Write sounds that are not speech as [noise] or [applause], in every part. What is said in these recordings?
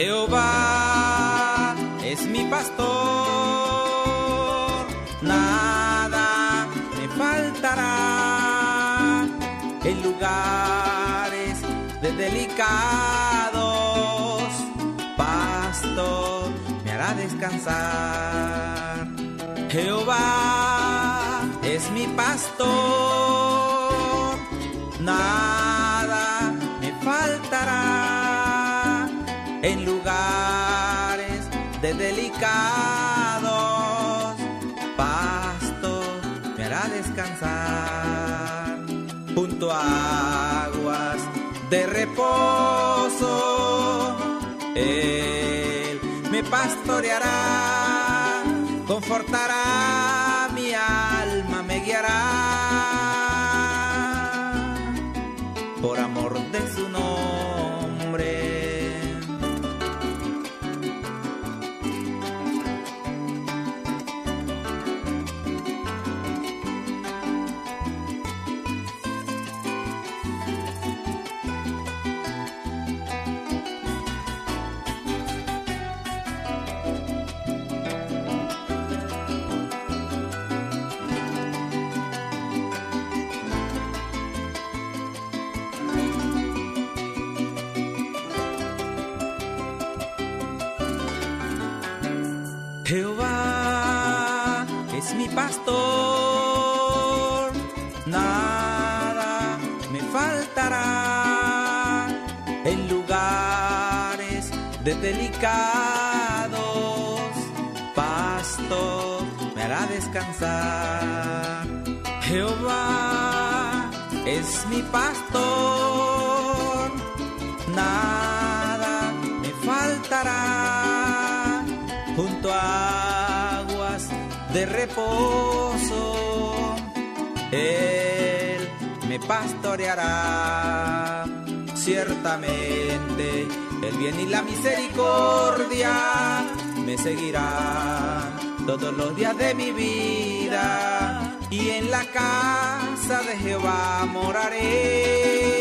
Jehová es mi pastor, lugares de delicados. Pastos me hará descansar. Jehová es mi pastor, nada me faltará en lugares de delicados reposo. Él me pastoreará confortará pastor, nada me faltará en lugares de delicados pastos me hará descansar. Jehová es mi pastor, Él me pastoreará ciertamente. El bien y la misericordia me seguirá todos los días de mi vida y en la casa de Jehová moraré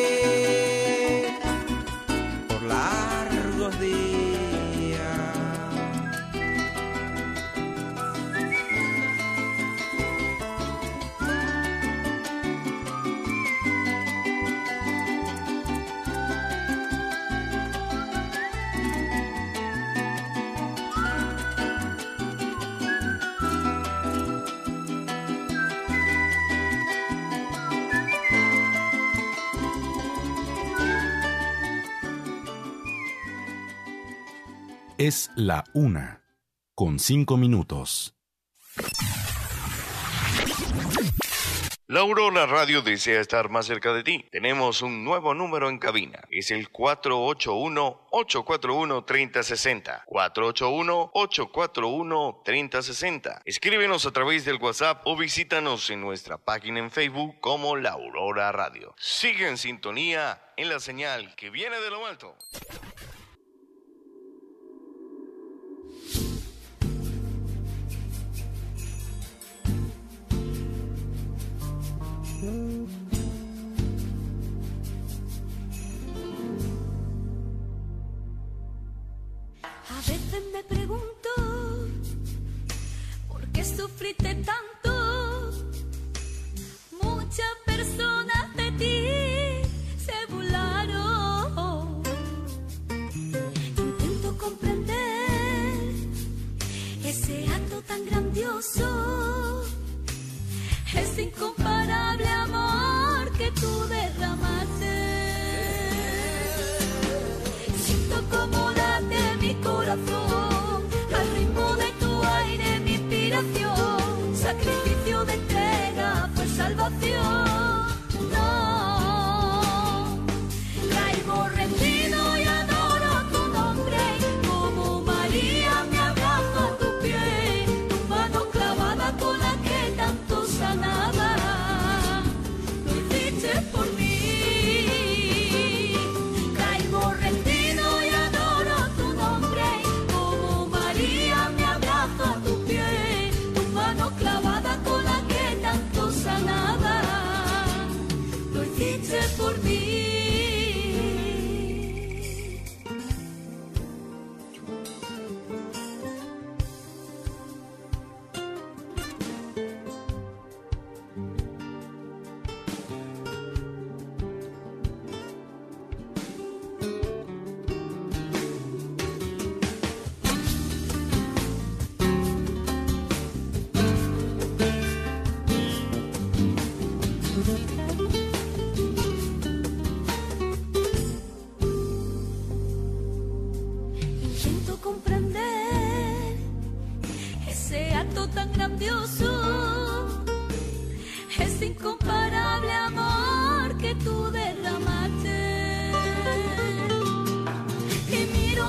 Es la una, con cinco minutos. La Aurora Radio desea estar más cerca de ti. Tenemos un nuevo número en cabina. Es el 481-841-3060. 481-841-3060. Escríbenos a través del WhatsApp o visítanos en nuestra página en Facebook como La Aurora Radio. Sigue en sintonía en la señal que viene de lo alto. A veces me pregunto por qué sufriste tanto. Muchas personas de ti se burlaron. Intento comprender ese acto tan grandioso, ese incomparable amor que tú derramaste.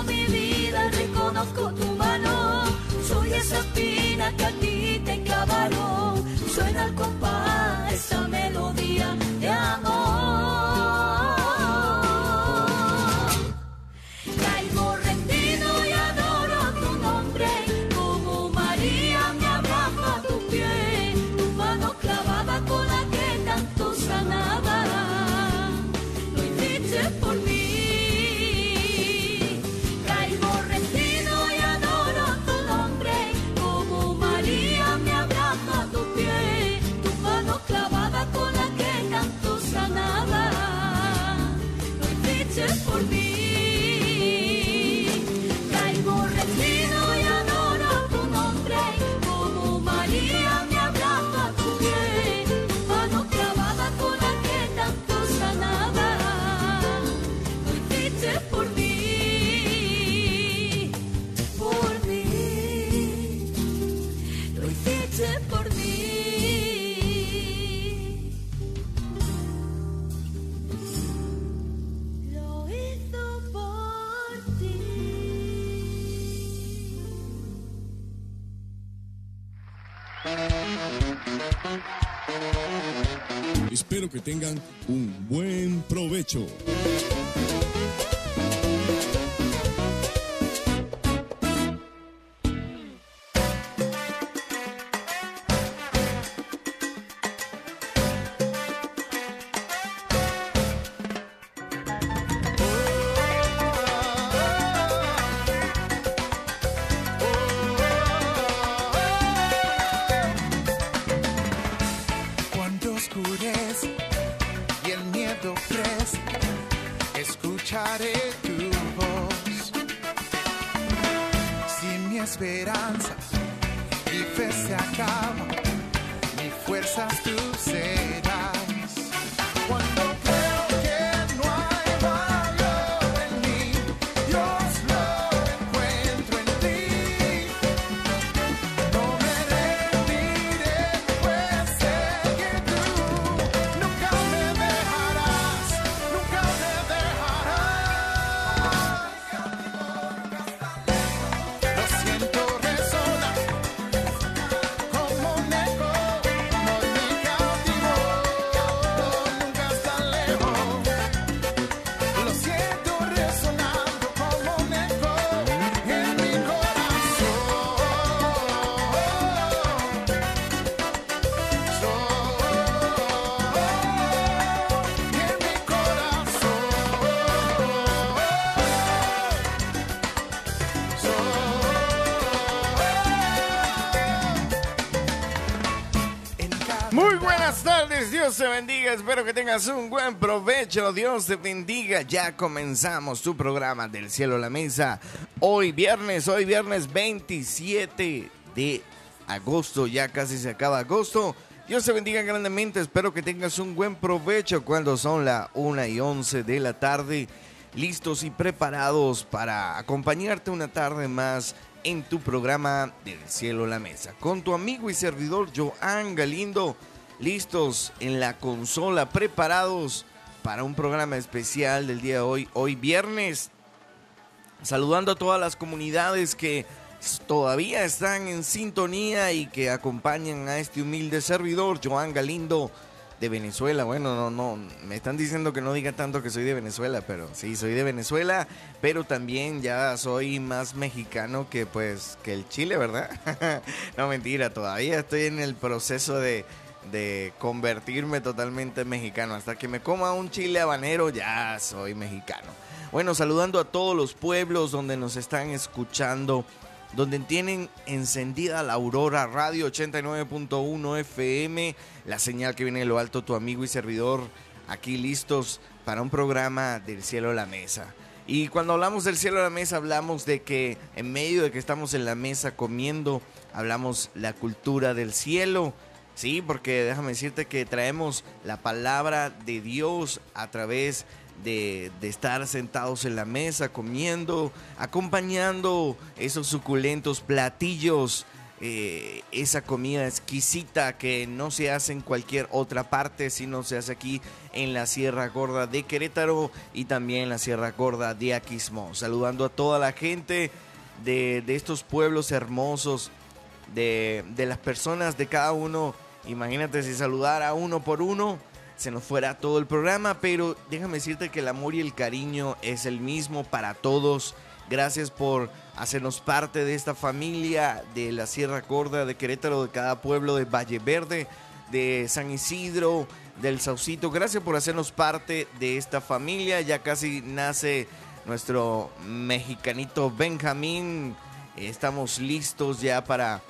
mi vida reconozco tu mano. Soy esa espina que a ti te clavaron. Suena al compás esa melodía de amor. Espero que tengan un buen provecho. Dios te bendiga, espero que tengas un buen provecho. Dios te bendiga. Ya comenzamos tu programa del cielo a la mesa. Hoy viernes, hoy viernes 27 de agosto, ya casi se acaba agosto. Dios te bendiga grandemente, espero que tengas un buen provecho cuando son las 1 y 11 de la tarde, listos y preparados para acompañarte una tarde más en tu programa del cielo a la mesa. Con tu amigo y servidor Joan Galindo listos en la consola, preparados para un programa especial del día de hoy, hoy viernes. Saludando a todas las comunidades que todavía están en sintonía y que acompañan a este humilde servidor, Joan Galindo de Venezuela. Bueno, no, no, me están diciendo que no diga tanto que soy de Venezuela, pero sí, soy de Venezuela, pero también ya soy más mexicano que pues que el Chile, ¿verdad? [laughs] no mentira, todavía estoy en el proceso de, de convertirme totalmente en mexicano. Hasta que me coma un chile habanero, ya soy mexicano. Bueno, saludando a todos los pueblos donde nos están escuchando donde tienen encendida la Aurora Radio 89.1 FM, la señal que viene de lo alto, tu amigo y servidor, aquí listos para un programa del cielo a la mesa. Y cuando hablamos del cielo a la mesa, hablamos de que en medio de que estamos en la mesa comiendo, hablamos la cultura del cielo. Sí, porque déjame decirte que traemos la palabra de Dios a través de, estar sentados en la mesa comiendo, acompañando esos suculentos platillos, eh, esa comida exquisita que no se hace en cualquier otra parte, sino se hace aquí en la Sierra Gorda de Querétaro y también en la Sierra Gorda de Aquismón. Saludando a toda la gente de estos pueblos hermosos, de, de las personas de cada uno. Imagínate si saludara uno por uno se nos fuera todo el programa, pero déjame decirte que el amor y el cariño es el mismo para todos. Gracias por hacernos parte de esta familia de la Sierra Gorda de Querétaro, de cada pueblo de Valle Verde, de San Isidro, del Saucito. Gracias por hacernos parte de esta familia. Ya casi nace nuestro mexicanito Benjamín. Estamos listos ya para,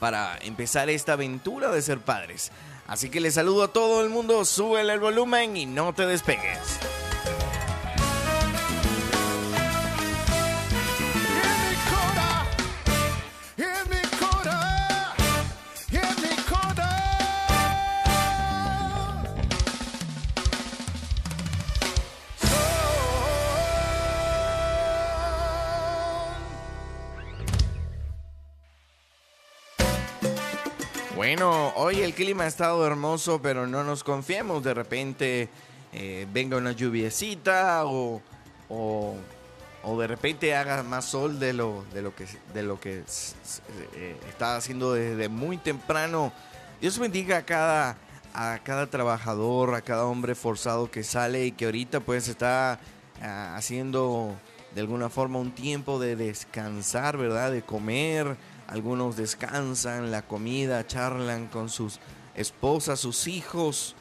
para empezar esta aventura de ser padres. Así que les saludo a todo el mundo, súbele el volumen y no te despegues. Bueno, hoy el clima ha estado hermoso, pero no nos confiemos. De repente eh, venga una lluviecita o, o, de repente haga más sol de lo, de lo que, de lo que eh, está haciendo desde muy temprano. Dios bendiga a cada, a cada trabajador, a cada hombre forzado que sale y que ahorita pues está ah, haciendo de alguna forma un tiempo de descansar, ¿verdad? De comer. Algunos descansan la comida, charlan con sus esposas, sus hijos,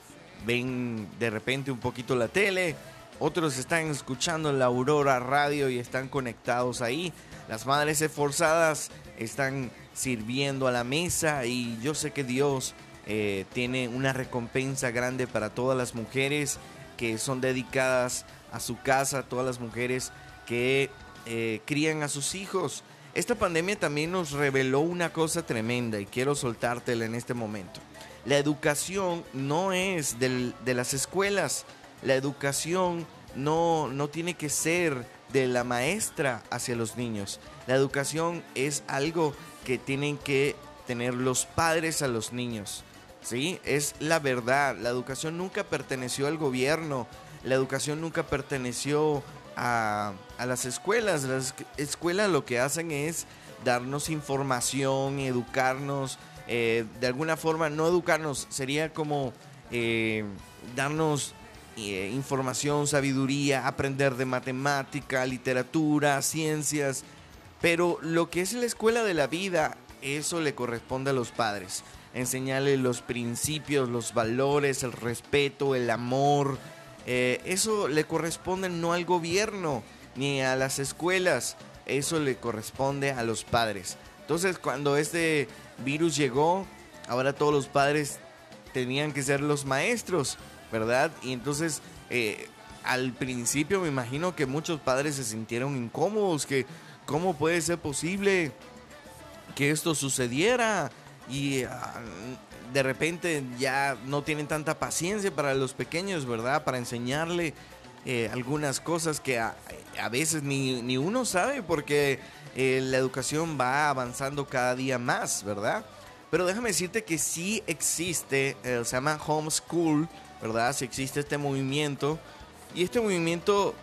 ven de repente un poquito la tele. Otros están escuchando la Aurora Radio y están conectados ahí. Las madres esforzadas están sirviendo a la mesa y yo sé que Dios eh, tiene una recompensa grande para todas las mujeres que son dedicadas a su casa, todas las mujeres que eh, crían a sus hijos. Esta pandemia también nos reveló una cosa tremenda y quiero soltártela en este momento. La educación no es del- de las escuelas. La educación no, no tiene que ser de la maestra hacia los niños. La educación es algo que tienen que tener los padres a los niños. ¿sí? Es la verdad. La educación nunca perteneció al gobierno. La educación nunca perteneció a, a las escuelas. Las escu- escuelas lo que hacen es darnos información, educarnos. eh, de alguna forma, no educarnos, sería como eh, darnos eh, información, sabiduría, aprender de matemática, literatura, ciencias. Pero lo que es la escuela de la vida, eso le corresponde a los padres. Enseñarles los principios, los valores, el respeto, el amor. Eh, eso le corresponde no al gobierno ni a las escuelas. Eso le corresponde a los padres. Entonces, cuando este virus llegó, ahora todos los padres tenían que ser los maestros, ¿verdad? Y entonces, eh, al principio me imagino que muchos padres se sintieron incómodos, que cómo puede ser posible que esto sucediera y ah, de repente ya no tienen tanta paciencia para los pequeños, ¿verdad? Para enseñarle eh, algunas cosas que a, a veces ni, ni uno sabe porque eh, la educación va avanzando cada día más, ¿verdad? Pero déjame decirte que sí existe, eh, se llama homeschool, ¿verdad? Sí existe este movimiento. Y este movimiento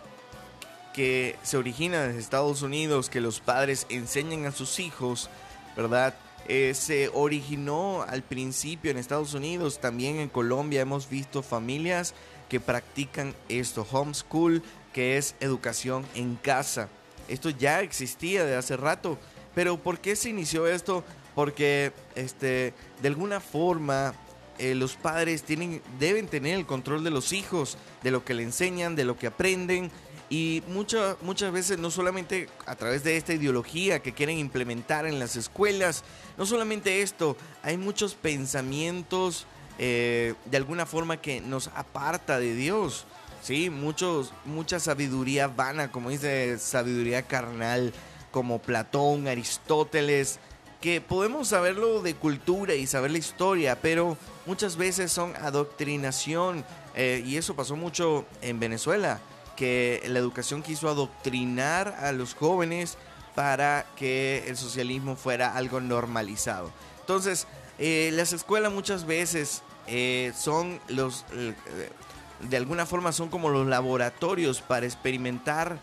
que se origina desde Estados Unidos, que los padres enseñan a sus hijos, ¿verdad? Eh, se originó al principio en Estados Unidos, también en Colombia hemos visto familias que practican esto, homeschool, que es educación en casa. Esto ya existía de hace rato, pero ¿por qué se inició esto? Porque este, de alguna forma eh, los padres tienen, deben tener el control de los hijos, de lo que le enseñan, de lo que aprenden. Y muchas muchas veces no solamente a través de esta ideología que quieren implementar en las escuelas, no solamente esto, hay muchos pensamientos eh, de alguna forma que nos aparta de Dios. Sí, muchos, mucha sabiduría vana, como dice sabiduría carnal, como Platón, Aristóteles, que podemos saberlo de cultura y saber la historia, pero muchas veces son adoctrinación. eh, y eso pasó mucho en Venezuela, que la educación quiso adoctrinar a los jóvenes para que el socialismo fuera algo normalizado. Entonces, eh, las escuelas muchas veces eh, son los, eh, de alguna forma son como los laboratorios para experimentar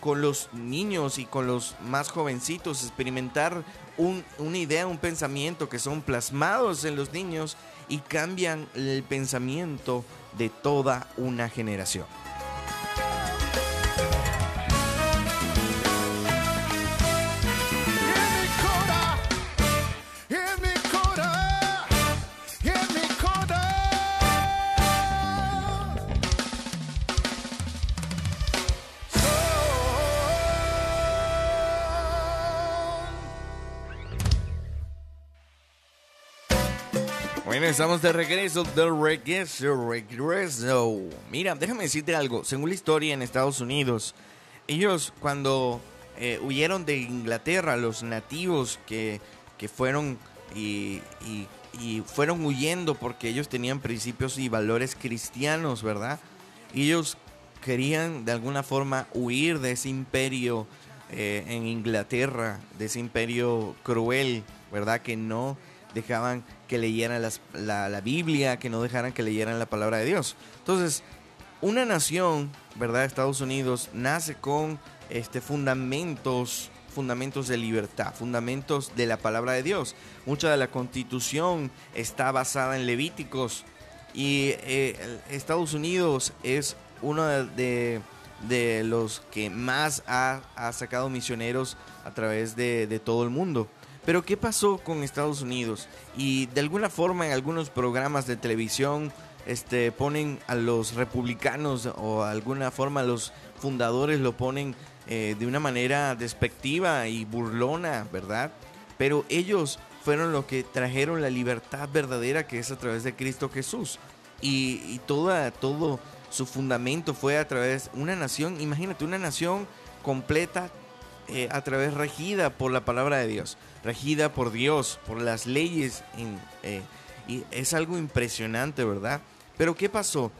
con los niños y con los más jovencitos, experimentar un- una idea, un pensamiento que son plasmados en los niños y cambian el pensamiento de toda una generación. Estamos de regreso del regreso, regreso. Mira, déjame decirte algo. Según la historia en Estados Unidos, ellos cuando eh, huyeron de Inglaterra, los nativos que, que fueron y, y- fueron huyendo porque ellos tenían principios y valores cristianos, ¿verdad? Ellos querían de alguna forma huir de ese imperio eh, en Inglaterra, de ese imperio cruel, ¿verdad? Que no dejaban que leyeran las- la, la Biblia, que no dejaran que leyeran la palabra de Dios. Entonces, una nación, ¿verdad? Estados Unidos nace con este fundamentos, fundamentos de libertad, fundamentos de la palabra de Dios. Mucha de la constitución está basada en Levíticos y eh, Estados Unidos es uno de, de- de los que más ha, ha sacado misioneros a través de, de todo el mundo. Pero ¿qué pasó con Estados Unidos? Y de alguna forma en algunos programas de televisión este, ponen a los republicanos o de alguna forma los fundadores lo ponen eh, de una manera despectiva y burlona, ¿verdad? Pero ellos fueron los que trajeron la libertad verdadera que es a través de Cristo Jesús. Y, y toda, todo su fundamento fue a través de una nación, imagínate, una nación completa eh, a través regida por la palabra de Dios, regida por Dios, por las leyes. eh, y es algo impresionante, ¿verdad? Pero ¿qué pasó?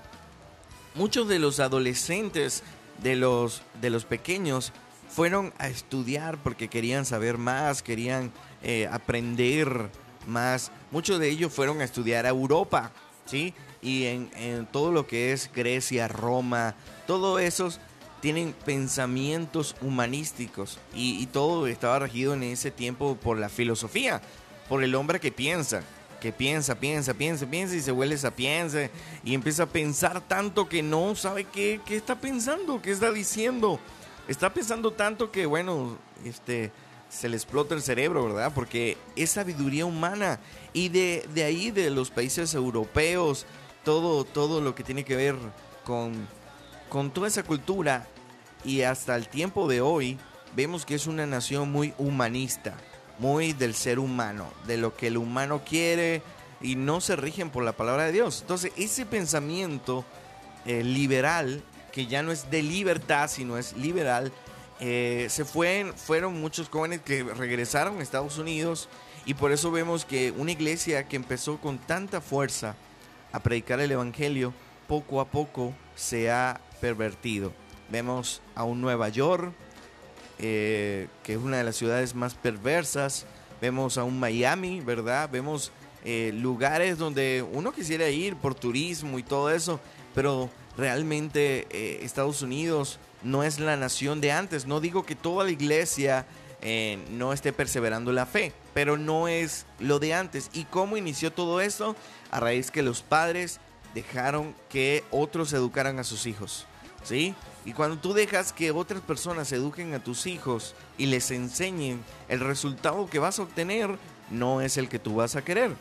Muchos de los adolescentes, de los, de los pequeños, fueron a estudiar porque querían saber más, querían eh, aprender más. Muchos de ellos fueron a estudiar a Europa, ¿sí? Y en, en todo lo que es Grecia, Roma, todo esos tienen pensamientos humanísticos y, todo estaba regido en ese tiempo por la filosofía, por el hombre que piensa, que piensa, piensa, piensa, piensa y se vuelve sapiense y empieza a pensar tanto que no sabe qué, qué está pensando, qué está diciendo. Está pensando tanto que, bueno, este, se le explota el cerebro, ¿verdad? Porque es sabiduría humana y de, de ahí, de los países europeos, todo, todo lo que tiene que ver con con toda esa cultura y hasta el tiempo de hoy vemos que es una nación muy humanista, muy del ser humano, de lo que el humano quiere y no se rigen por la palabra de Dios. Entonces ese pensamiento eh, liberal, que ya no es de libertad, sino es liberal, eh, se fue, fueron muchos jóvenes que regresaron a Estados Unidos y por eso vemos que una iglesia que empezó con tanta fuerza a predicar el Evangelio, poco a poco se ha pervertido. Vemos a un Nueva York, eh, que es una de las ciudades más perversas. Vemos a un Miami, ¿verdad? Vemos eh, lugares donde uno quisiera ir por turismo y todo eso, pero realmente eh, Estados Unidos no es la nación de antes. No digo que toda la iglesia no esté perseverando la fe, pero no es lo de antes. ¿Y cómo inició todo esto? A raíz que los padres dejaron que otros educaran a sus hijos. ¿Sí? Y cuando tú dejas que otras personas eduquen a tus hijos y les enseñen, el resultado que vas a obtener no es el que tú vas a querer.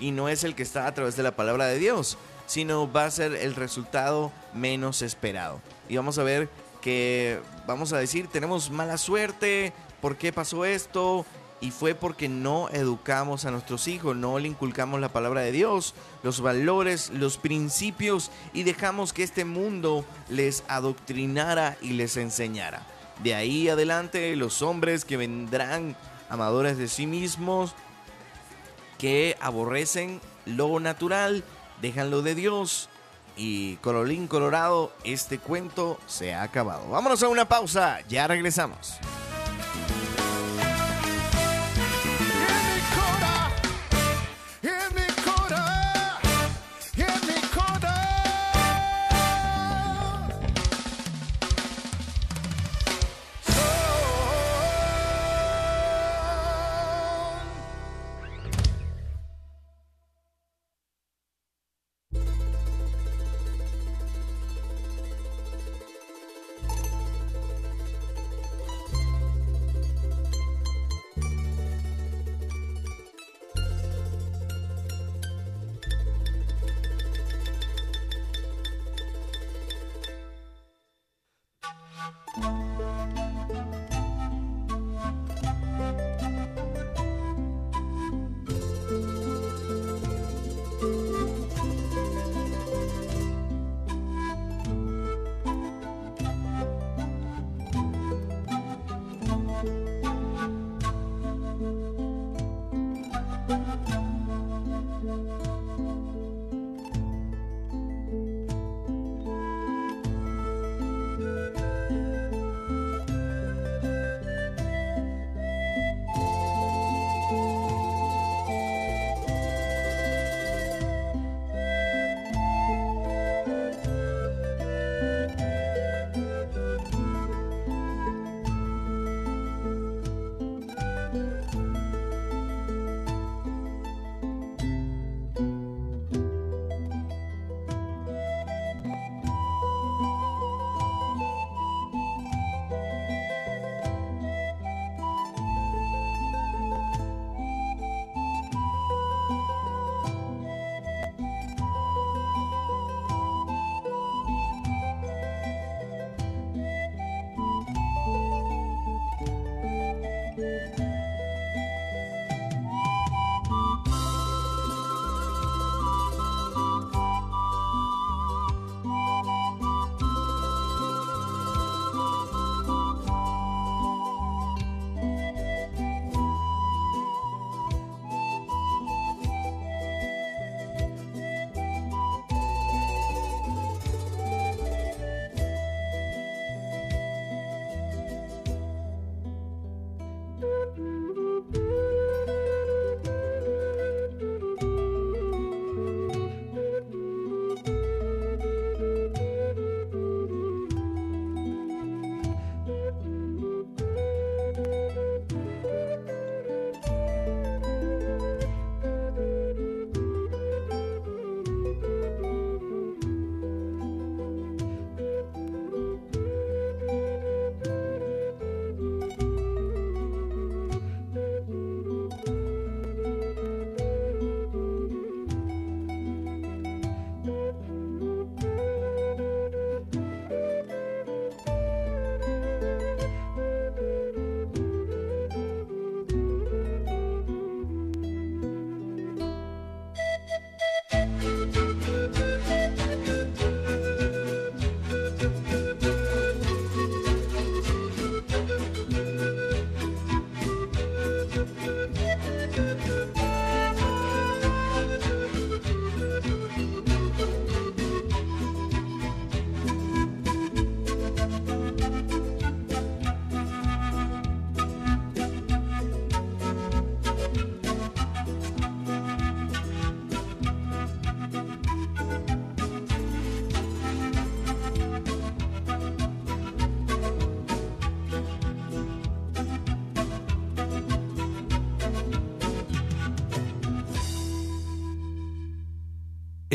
Y no es el que está a través de la palabra de Dios, sino va a ser el resultado menos esperado. Y vamos a ver que, vamos a decir, tenemos mala suerte, ¿por qué pasó esto? Y fue porque no educamos a nuestros hijos, no le inculcamos la palabra de Dios, los valores, los principios y dejamos que este mundo les adoctrinara y les enseñara. De ahí adelante los hombres que vendrán amadores de sí mismos, que aborrecen lo natural, dejan lo de Dios y colorín colorado, este cuento se ha acabado. Vámonos a una pausa, ya regresamos.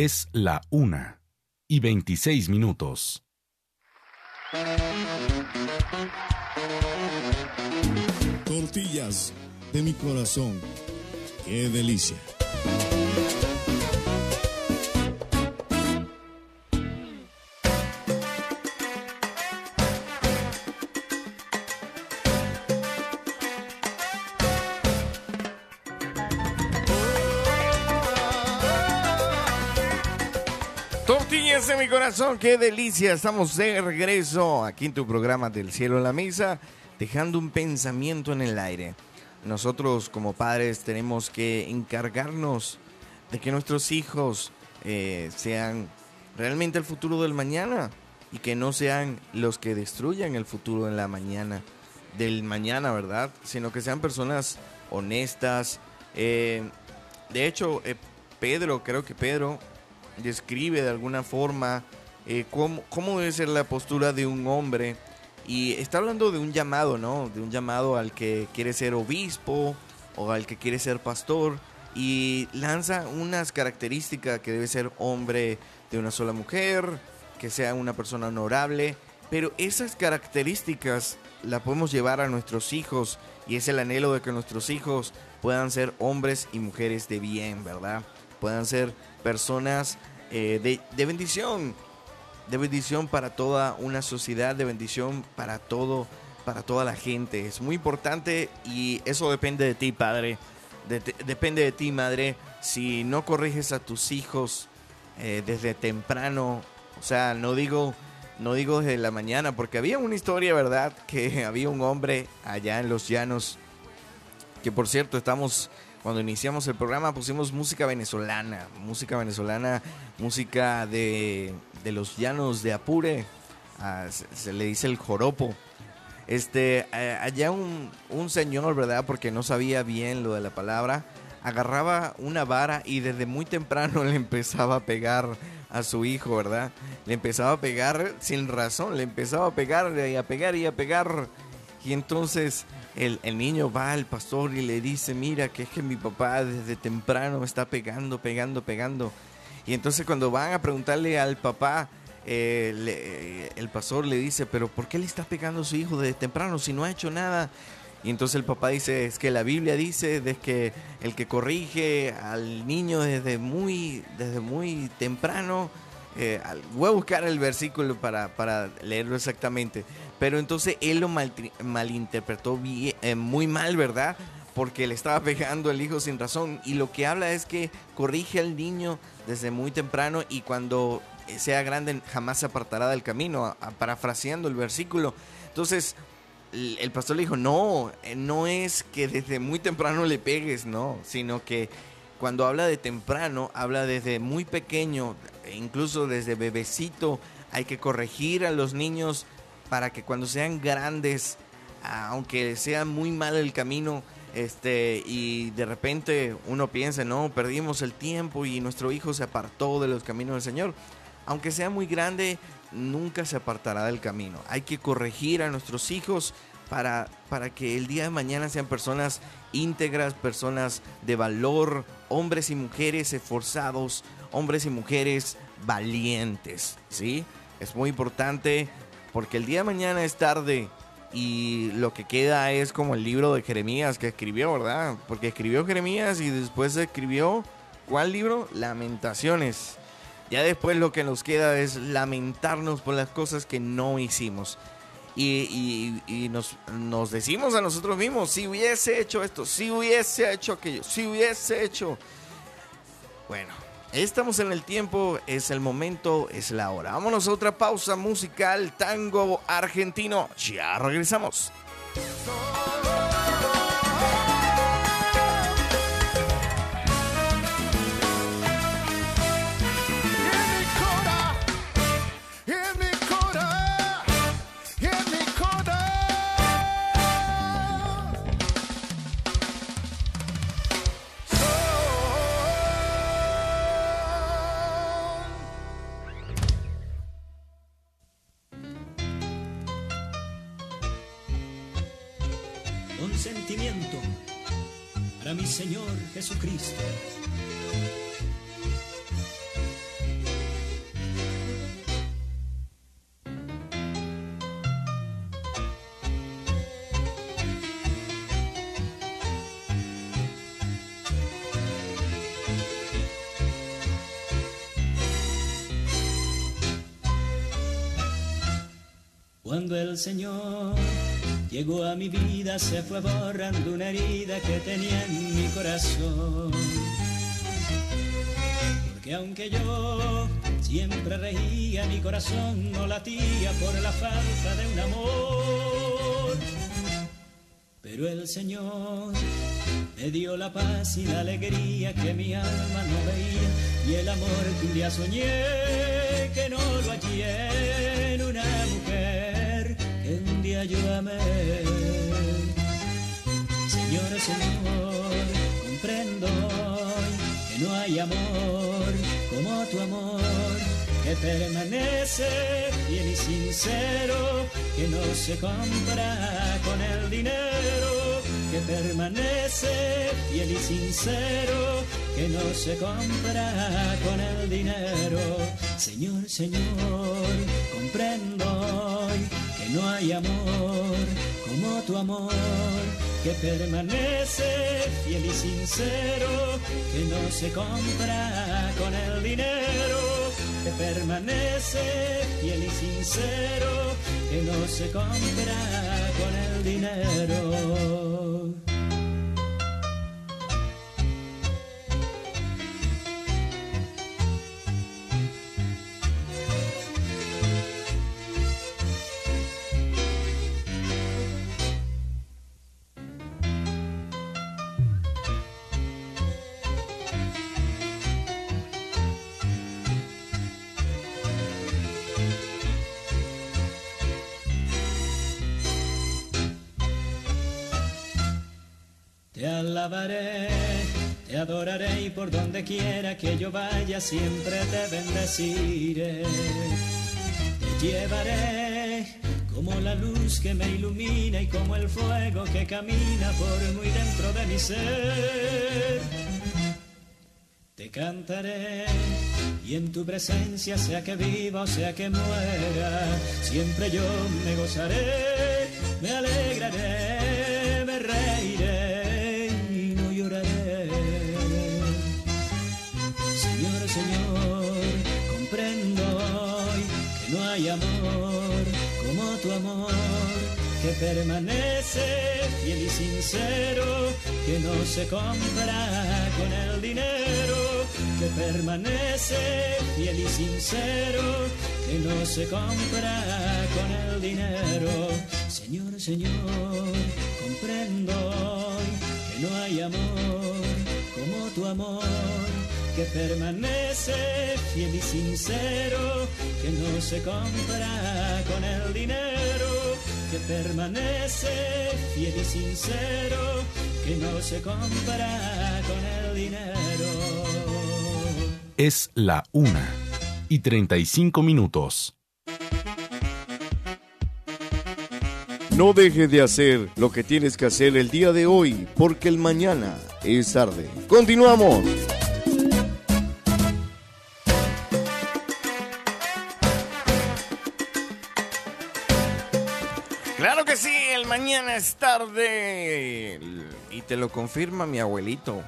Es la una y 26 minutos. Tortillas de mi corazón. Qué delicia. Qué delicia. Estamos de regreso aquí en tu programa del cielo a la mesa, dejando un pensamiento en el aire. Nosotros como padres tenemos que encargarnos de que nuestros hijos eh, sean realmente el futuro del mañana y que no sean los que destruyan el futuro en la mañana, del mañana, ¿verdad? Sino que sean personas honestas. Eh, de hecho, eh, Pedro, creo que Pedro describe de alguna forma eh, cómo, debe ser la postura de un hombre. Y está hablando de un llamado, ¿no? De un llamado al que quiere ser obispo o al que quiere ser pastor. Y lanza unas características que debe ser hombre de una sola mujer, que sea una persona honorable. Pero esas características las podemos llevar a nuestros hijos y es el anhelo de que nuestros hijos puedan ser hombres y mujeres de bien, ¿verdad? Puedan ser personas eh, de bendición, de bendición para toda una sociedad, de bendición para todo, para toda la gente. Es muy importante y eso depende de ti, padre. De- de- depende de ti, madre. Si no corriges a tus hijos eh, desde temprano, o sea, no digo, no digo desde la mañana, porque había una historia, ¿verdad? [laughs] Que había un hombre allá en los llanos, que por cierto estamos cuando iniciamos el programa pusimos música venezolana, música venezolana, música de, de los llanos de Apure, se, le dice el joropo. Este, allá un, un señor, ¿verdad? Porque no sabía bien lo de la palabra, agarraba una vara y desde muy temprano [laughs] le empezaba a pegar a su hijo, ¿verdad? Le empezaba a pegar sin razón, le empezaba a pegar y a pegar y a pegar. Y entonces el, el niño va al pastor y le dice, mira, que es que mi papá desde temprano me está pegando, pegando, pegando. Y entonces cuando van a preguntarle al papá, eh, le- el pastor le dice, pero ¿por qué le está pegando a su hijo desde temprano si no ha hecho nada? Y entonces el papá dice, es que la Biblia dice que el que corrige al niño desde muy, desde muy temprano, eh, voy a buscar el versículo para, para leerlo exactamente, pero entonces él lo maltri- malinterpretó eh, muy mal, ¿verdad? Porque le estaba pegando al hijo sin razón y lo que habla es que corrige al niño desde muy temprano y cuando sea grande jamás se apartará del camino, parafraseando el versículo. Entonces, el el pastor le dijo, no, eh, no es que desde muy temprano le pegues, no, sino que cuando habla de temprano, habla desde muy pequeño, e incluso desde bebecito, hay que corregir a los niños para que cuando sean grandes, aunque sea muy mal el camino, este, y de repente uno piensa, no, perdimos el tiempo y nuestro hijo se apartó de los caminos del Señor. Aunque sea muy grande, nunca se apartará del camino. Hay que corregir a nuestros hijos para, para que el día de mañana sean personas íntegras, personas de valor, hombres y mujeres esforzados, hombres y mujeres valientes, ¿sí? Es muy importante porque el día de mañana es tarde y lo que queda es como el libro de Jeremías que escribió, ¿verdad? Porque escribió Jeremías y después escribió, ¿cuál libro? Lamentaciones. Ya después lo que nos queda es lamentarnos por las cosas que no hicimos. Y, nos decimos a nosotros mismos, si hubiese hecho esto, si hubiese hecho aquello, si hubiese hecho... Bueno, estamos en el tiempo, es el momento, es la hora. Vámonos a otra pausa musical, tango argentino. Ya regresamos. sentimiento para mi Señor Jesucristo. Cuando el Señor llegó a mi vida se fue borrando una herida que tenía en mi corazón. Porque aunque yo siempre reía, mi corazón no latía por la falta de un amor. Pero el Señor me dio la paz y la alegría que mi alma no veía y el amor que un día soñé que no lo hallé amé. Señor, Señor, comprendo que no hay amor como tu amor que permanece fiel y sincero, que no se compra con el dinero, que permanece fiel y sincero, que no se compra con el dinero. Señor, Señor, comprendo no hay amor como tu amor, que permanece fiel y sincero, que no se compra con el dinero que permanece fiel y sincero, que no se compra con el dinero. Alabaré, te adoraré y por donde quiera que yo vaya siempre te bendeciré. Te llevaré como la luz que me ilumina y como el fuego que camina por muy dentro de mi ser. Te cantaré y en tu presencia, sea que viva o sea que muera, siempre yo me gozaré, me alegraré, tu amor que permanece fiel y sincero, que no se compra con el dinero, que permanece fiel y sincero, que no se compra con el dinero. Señor, Señor, comprendo que no hay amor como tu amor que permanece fiel y sincero, que no se compra con el dinero, que permanece fiel y sincero, que no se compra con el dinero. Es la una y 35 minutos. No dejes de hacer lo que tienes que hacer el día de hoy, porque el mañana es tarde. Continuamos. Es tarde. Y te lo confirma mi abuelito.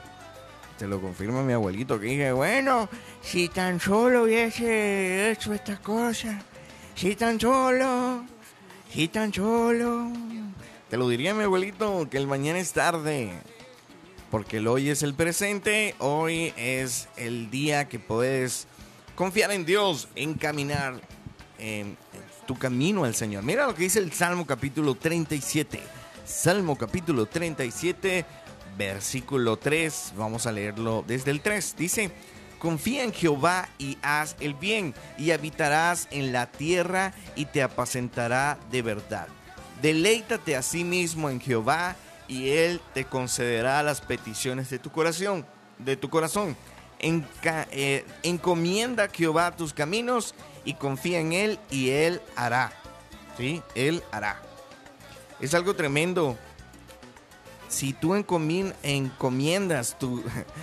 Te lo confirma mi abuelito que dije, bueno, si tan solo hubiese hecho estas cosas, si tan solo, si tan solo. Te lo diría mi abuelito que el mañana es tarde. Porque el hoy es el presente, hoy es el día que puedes confiar en Dios, encaminar en tu camino al Señor. Mira lo que dice el Salmo capítulo 37. Salmo capítulo 37, versículo 3. Vamos a leerlo desde el 3. Dice, confía en Jehová y haz el bien, y habitarás en la tierra y te apacentará de verdad. Deleítate a sí mismo en Jehová y él te concederá las peticiones de tu corazón, de tu corazón. Eh, encomienda a Jehová tus caminos y confía en él y él hará. ¿Sí? Él hará. Es algo tremendo. Si tú encomi- encomiendas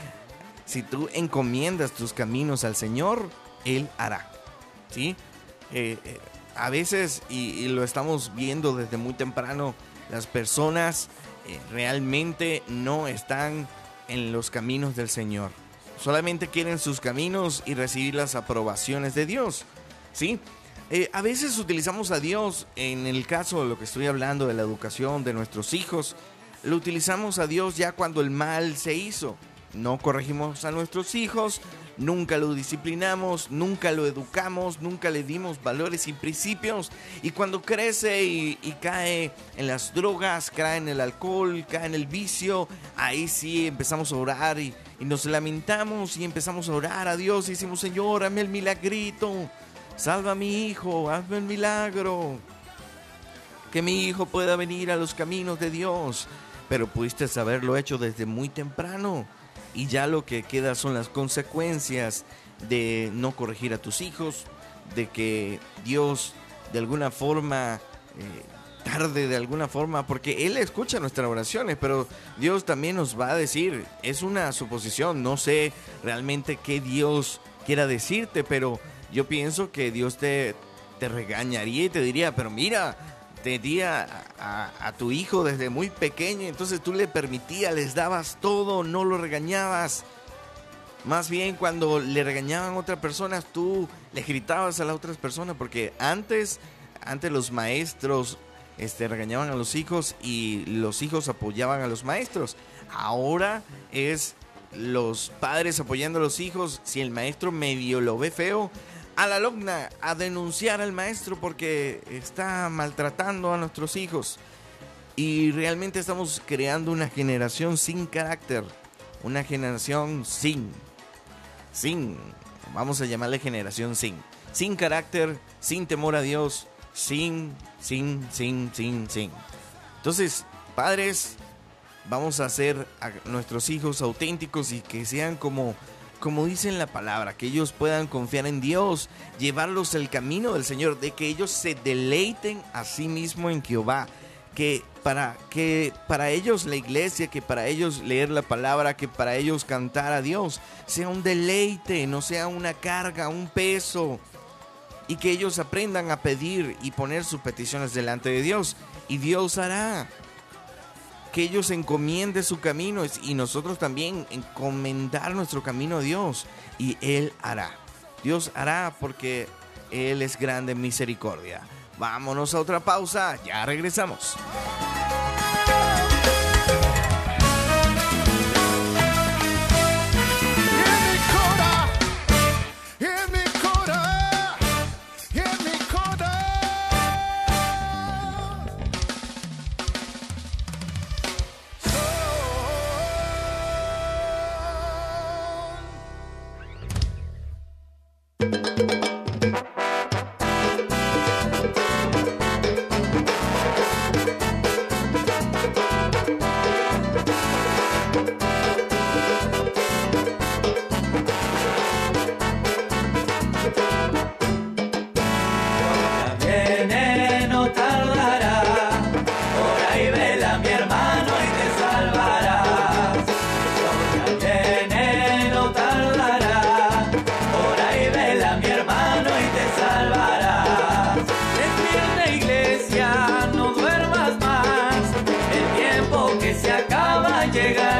[laughs] si tú encomiendas tus caminos al Señor, él hará. ¿Sí? Eh, eh, a veces, y, y lo estamos viendo desde muy temprano, las personas eh, realmente no están en los caminos del Señor. Solamente quieren sus caminos y recibir las aprobaciones de Dios. ¿Sí? Eh, a veces utilizamos a Dios, en el caso de lo que estoy hablando de la educación de nuestros hijos, lo utilizamos a Dios ya cuando el mal se hizo. No corregimos a nuestros hijos, nunca lo disciplinamos, nunca lo educamos, nunca le dimos valores y principios. Y cuando crece y, cae en las drogas, cae en el alcohol, cae en el vicio, ahí sí empezamos a orar y, y nos lamentamos y empezamos a orar a Dios y decimos, Señor, hazme el milagrito, salva a mi hijo, hazme el milagro. Que mi hijo pueda venir a los caminos de Dios. Pero pudiste haberlo hecho desde muy temprano y ya lo que queda son las consecuencias de no corregir a tus hijos, de que Dios de alguna forma eh, tarde de alguna forma, porque Él escucha nuestras oraciones, pero Dios también nos va a decir, es una suposición, no sé realmente qué Dios quiera decirte, pero yo pienso que Dios te, te regañaría y te diría, pero mira, te di a, a- a tu hijo desde muy pequeño, entonces tú le permitías, les dabas todo, no lo regañabas. Más bien cuando le regañaban a otras personas, tú le gritabas a las otras personas, porque antes, antes los maestros este, regañaban a los hijos y los hijos apoyaban a los maestros. Ahora es los padres apoyando a los hijos. Si el maestro medio lo ve feo, a la alumna a denunciar al maestro porque está maltratando a nuestros hijos. Y realmente estamos creando una generación sin carácter. Una generación sin. Sin. Vamos a llamarle generación sin. Sin carácter, sin temor a Dios, sin, sin, sin, sin, sin. Entonces, padres, vamos a hacer a nuestros hijos auténticos y que sean como como dice en la palabra, que ellos puedan confiar en Dios, llevarlos el camino del Señor, de que ellos se deleiten a sí mismo en Jehová, que para que para ellos la iglesia, que para ellos leer la palabra, que para ellos cantar a Dios sea un deleite, no sea una carga, un peso, y que ellos aprendan a pedir y poner sus peticiones delante de Dios, y Dios hará que ellos encomienden su camino y nosotros también encomendar nuestro camino a Dios y Él hará. Dios hará porque Él es grande en misericordia. Vámonos a otra pausa, ya regresamos. Se acaba llega